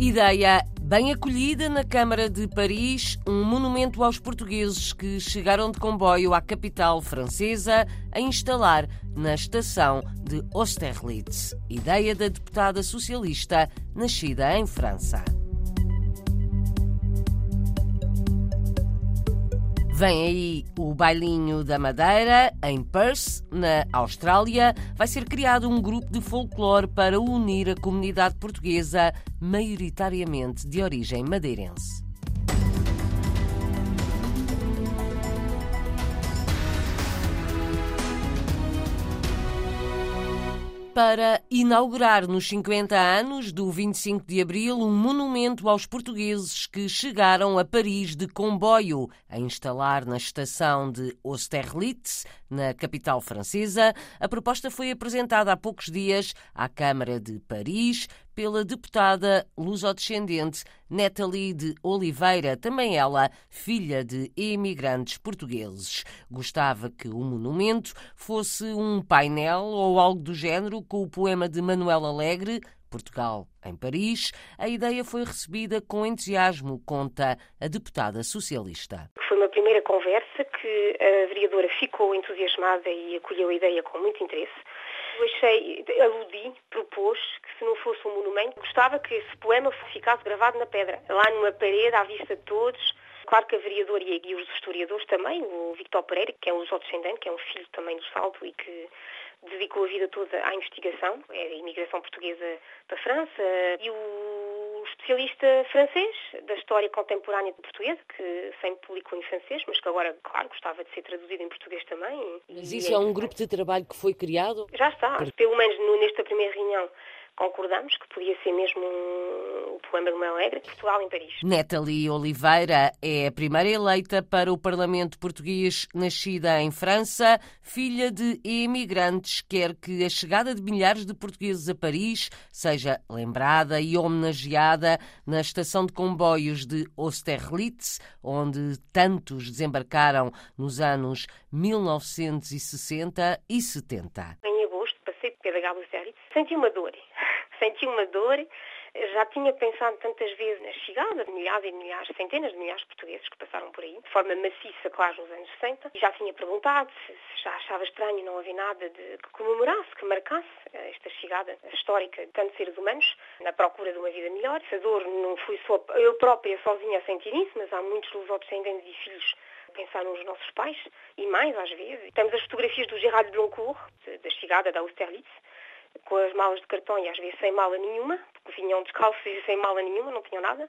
Ideia bem acolhida na Câmara de Paris, um monumento aos portugueses que chegaram de comboio à capital francesa a instalar na estação de Austerlitz. Ideia da deputada socialista nascida em França. Vem aí o Bailinho da Madeira, em Perth, na Austrália. Vai ser criado um grupo de folclore para unir a comunidade portuguesa, maioritariamente de origem madeirense. Para inaugurar nos 50 anos do 25 de Abril um monumento aos portugueses que chegaram a Paris de comboio, a instalar na estação de Austerlitz, na capital francesa. A proposta foi apresentada há poucos dias à Câmara de Paris pela deputada lusodescendente Nathalie de Oliveira, também ela filha de imigrantes portugueses. Gostava que o monumento fosse um painel ou algo do género com o poema de Manuel Alegre, Portugal em Paris, a ideia foi recebida com entusiasmo, conta a deputada socialista. Foi uma primeira conversa que a vereadora ficou entusiasmada e acolheu a ideia com muito interesse. Eu achei, aludi, propôs que se não fosse um monumento, gostava que esse poema ficasse gravado na pedra, lá numa parede, à vista de todos. Claro que a vereadora e os historiadores também, o Victor Pereira, que é um descendente, que é um filho também do Salto e que dedicou a vida toda à investigação, é a imigração portuguesa para a França, e o especialista francês da história contemporânea portuguesa, que sempre publicou em francês, mas que agora, claro, gostava de ser traduzido em português também. Mas isso é, é um grupo de trabalho que foi criado? Já está. Pelo menos nesta primeira reunião concordamos que podia ser mesmo um, o poema de uma alegre, Portugal em Paris. Nathalie Oliveira é a primeira eleita para o Parlamento português, nascida em França, filha de imigrantes, quer que a chegada de milhares de portugueses a Paris seja lembrada e homenageada na estação de comboios de Austerlitz, onde tantos desembarcaram nos anos 1960 e 70. Em agosto passei pela Austerlitz, senti uma dor senti uma dor. Já tinha pensado tantas vezes na chegada de milhares e milhares, centenas de milhares de portugueses que passaram por aí, de forma maciça, claro, nos anos 60. E já tinha perguntado se, já achava estranho não haver nada de, que comemorasse, que marcasse esta chegada histórica de tantos seres humanos na procura de uma vida melhor. Essa dor não fui só eu própria sozinha a sentir isso, mas há muitos lusodescendentes e filhos pensar nos nossos pais, e mais às vezes. Temos as fotografias do Gerard Blancourt, da chegada da Austerlitz, com as malas de cartão e às vezes sem mala nenhuma, porque vinham descalços e sem mala nenhuma, não tinham nada.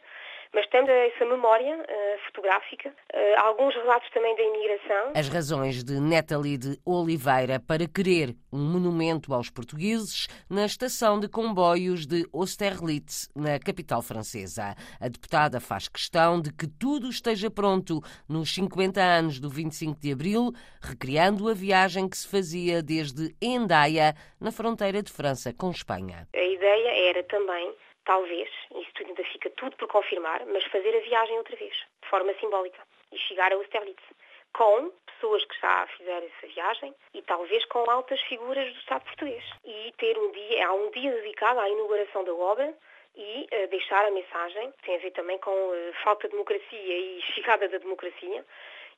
Mas temos essa memória uh, fotográfica, uh, alguns relatos também da imigração. As razões de Nathalie de Oliveira para querer um monumento aos portugueses na estação de comboios de Austerlitz, na capital francesa. A deputada faz questão de que tudo esteja pronto nos 50 anos do 25 de abril, recriando a viagem que se fazia desde Endaia, na fronteira de França com Espanha. A ideia era também talvez, isso ainda fica tudo por confirmar, mas fazer a viagem outra vez, de forma simbólica, e chegar a Austerlitz, com pessoas que já fizeram essa viagem e talvez com altas figuras do Estado português. E ter um dia, há um dia dedicado à inauguração da obra e uh, deixar a mensagem, tem a ver também com uh, falta de democracia e chegada da democracia,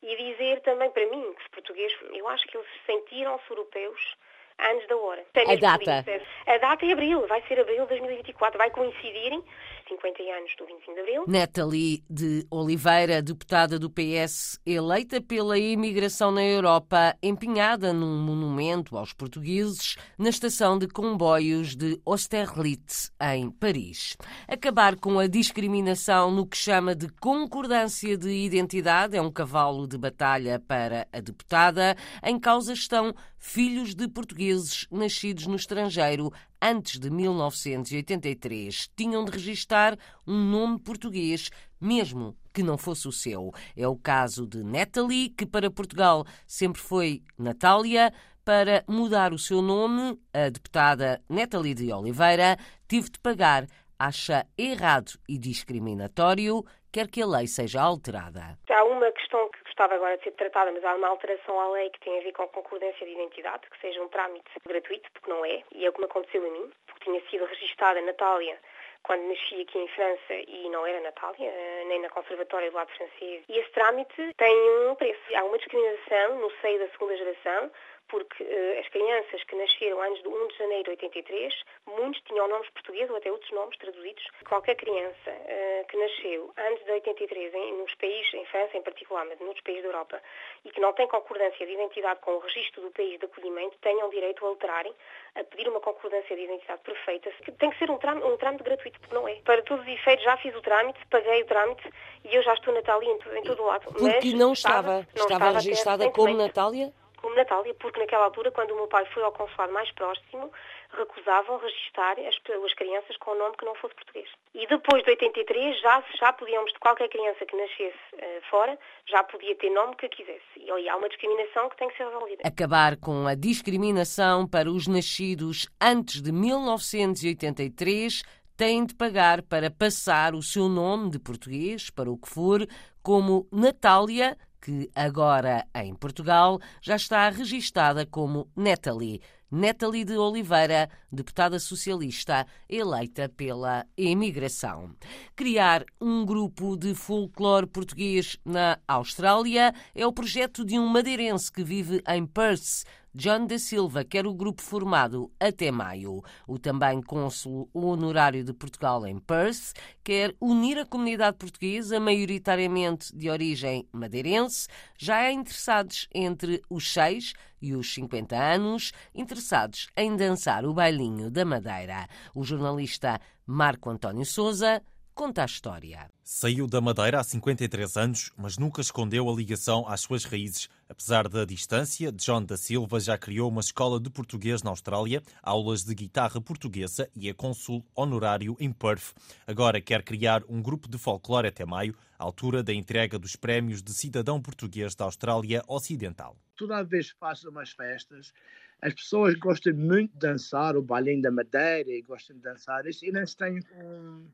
e dizer também para mim que os portugueses, eu acho que eles sentiram-se europeus antes da hora. A data? A data é abril, vai ser abril de 2024, vai coincidir 50 anos do 25 de abril. Nathalie de Oliveira, deputada do PS, eleita pela imigração na Europa, empenhada num monumento aos portugueses na estação de comboios de Austerlitz, em Paris. Acabar com a discriminação no que chama de concordância de identidade é um cavalo de batalha para a deputada. Em causa estão filhos de portugueses nascidos no estrangeiro antes de 1983 tinham de registar um nome português, mesmo que não fosse o seu. É o caso de Natalie, que para Portugal sempre foi Natália. Para mudar o seu nome, a deputada Natalie de Oliveira teve de pagar acha errado e discriminatório, quer que a lei seja alterada. Há uma questão que gostava agora de ser tratada, mas há uma alteração à lei que tem a ver com concordância de identidade, que seja um trâmite gratuito, porque não é, e é o que me aconteceu a mim, porque tinha sido registada Natália quando nasci aqui em França e não era Natália, eh, nem na Conservatória do Lado Francês. E esse trâmite tem um preço. Há uma discriminação no seio da segunda geração porque uh, as crianças que nasceram antes do 1 de janeiro de 83, muitos tinham nomes portugueses ou até outros nomes traduzidos. Qualquer criança uh, que nasceu antes de 83, em, nos países, em França em particular, mas noutros países da Europa, e que não tem concordância de identidade com o registro do país de acolhimento, tenham direito a alterarem, a pedir uma concordância de identidade perfeita. Tem que ser um trâmite, um trâmite gratuito, porque não é. Para todos os efeitos, já fiz o trâmite, paguei o trâmite e eu já estou Natália em, em todo o lado. Porque mas não estava, estava, não estava registada como Natália? como Natália, porque naquela altura, quando o meu pai foi ao consulado mais próximo, recusavam registar as, as crianças com o nome que não fosse português. E depois de 83 já, já podíamos, qualquer criança que nascesse uh, fora, já podia ter nome que quisesse. E ali há uma discriminação que tem que ser resolvida. Acabar com a discriminação para os nascidos antes de 1983 têm de pagar para passar o seu nome de português, para o que for, como Natália que agora em Portugal já está registada como Natalie. Natalie de Oliveira, deputada socialista eleita pela imigração. Criar um grupo de folclore português na Austrália é o projeto de um madeirense que vive em Perth, John da Silva quer o grupo formado até maio. O também cônsul honorário de Portugal em Perth quer unir a comunidade portuguesa, maioritariamente de origem madeirense, já é interessados entre os 6 e os 50 anos, interessados em dançar o bailinho da Madeira. O jornalista Marco António Souza conta a história. Saiu da Madeira há 53 anos, mas nunca escondeu a ligação às suas raízes. Apesar da distância, John da Silva já criou uma escola de português na Austrália, aulas de guitarra portuguesa e é cônsul honorário em Perth. Agora quer criar um grupo de folclore até maio, altura da entrega dos prémios de cidadão português da Austrália Ocidental. Toda vez que faço umas festas, as pessoas gostam muito de dançar o bailinho da Madeira e gostam de dançar isso e não se têm um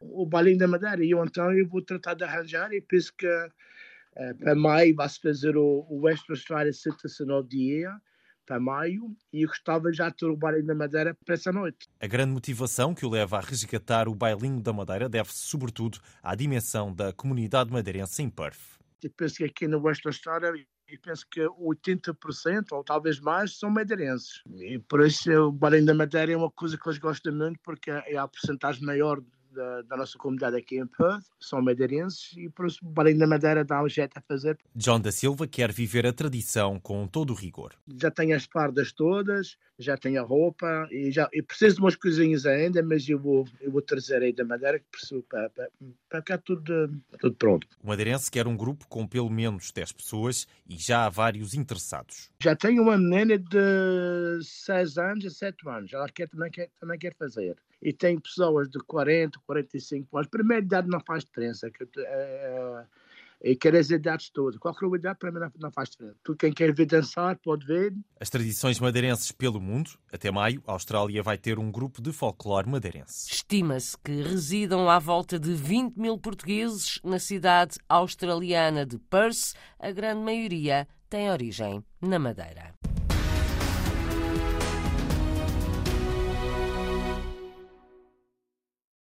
o Balinho da Madeira. E eu então eu vou tratar de arranjar e penso que para maio vai-se fazer o, o West Australia Citizen Dia para maio e eu gostava já de ter o Bailinho da Madeira para essa noite. A grande motivação que o leva a resgatar o Bailinho da Madeira deve-se sobretudo à dimensão da comunidade madeirense em Perth. Eu penso que aqui no West Australia e penso que 80% ou talvez mais são madeirenses. E por isso o Bailinho da Madeira é uma coisa que eles gostam muito porque é a porcentagem maior da, da, nossa comunidade aqui em Perth, são madeirenses e por isso Balinho da Madeira dá um jeito a fazer. John da Silva quer viver a tradição com todo o rigor. Já tenho as fardas todas, já tenho a roupa e já e preciso de umas coisinhas ainda, mas eu vou, eu vou trazer aí da Madeira que preciso para, para, para ficar tudo, tudo pronto. O Madeirense quer um grupo com pelo menos 10 pessoas e já há vários interessados. Já tenho uma menina de 6 anos a 7 anos, ela quer, também, quer, também quer fazer e tem pessoas de 40, 45 anos. Primeira idade não faz diferença. Que, é, e quer as idades todas. Qualquer idade para mim não faz diferença. Tudo quem quer ver dançar pode ver. As tradições madeirenses pelo mundo. Até maio, a Austrália vai ter um grupo de folclore madeirense. Estima-se que residam à volta de 20 mil portugueses na cidade australiana de Perth. A grande maioria tem origem na Madeira.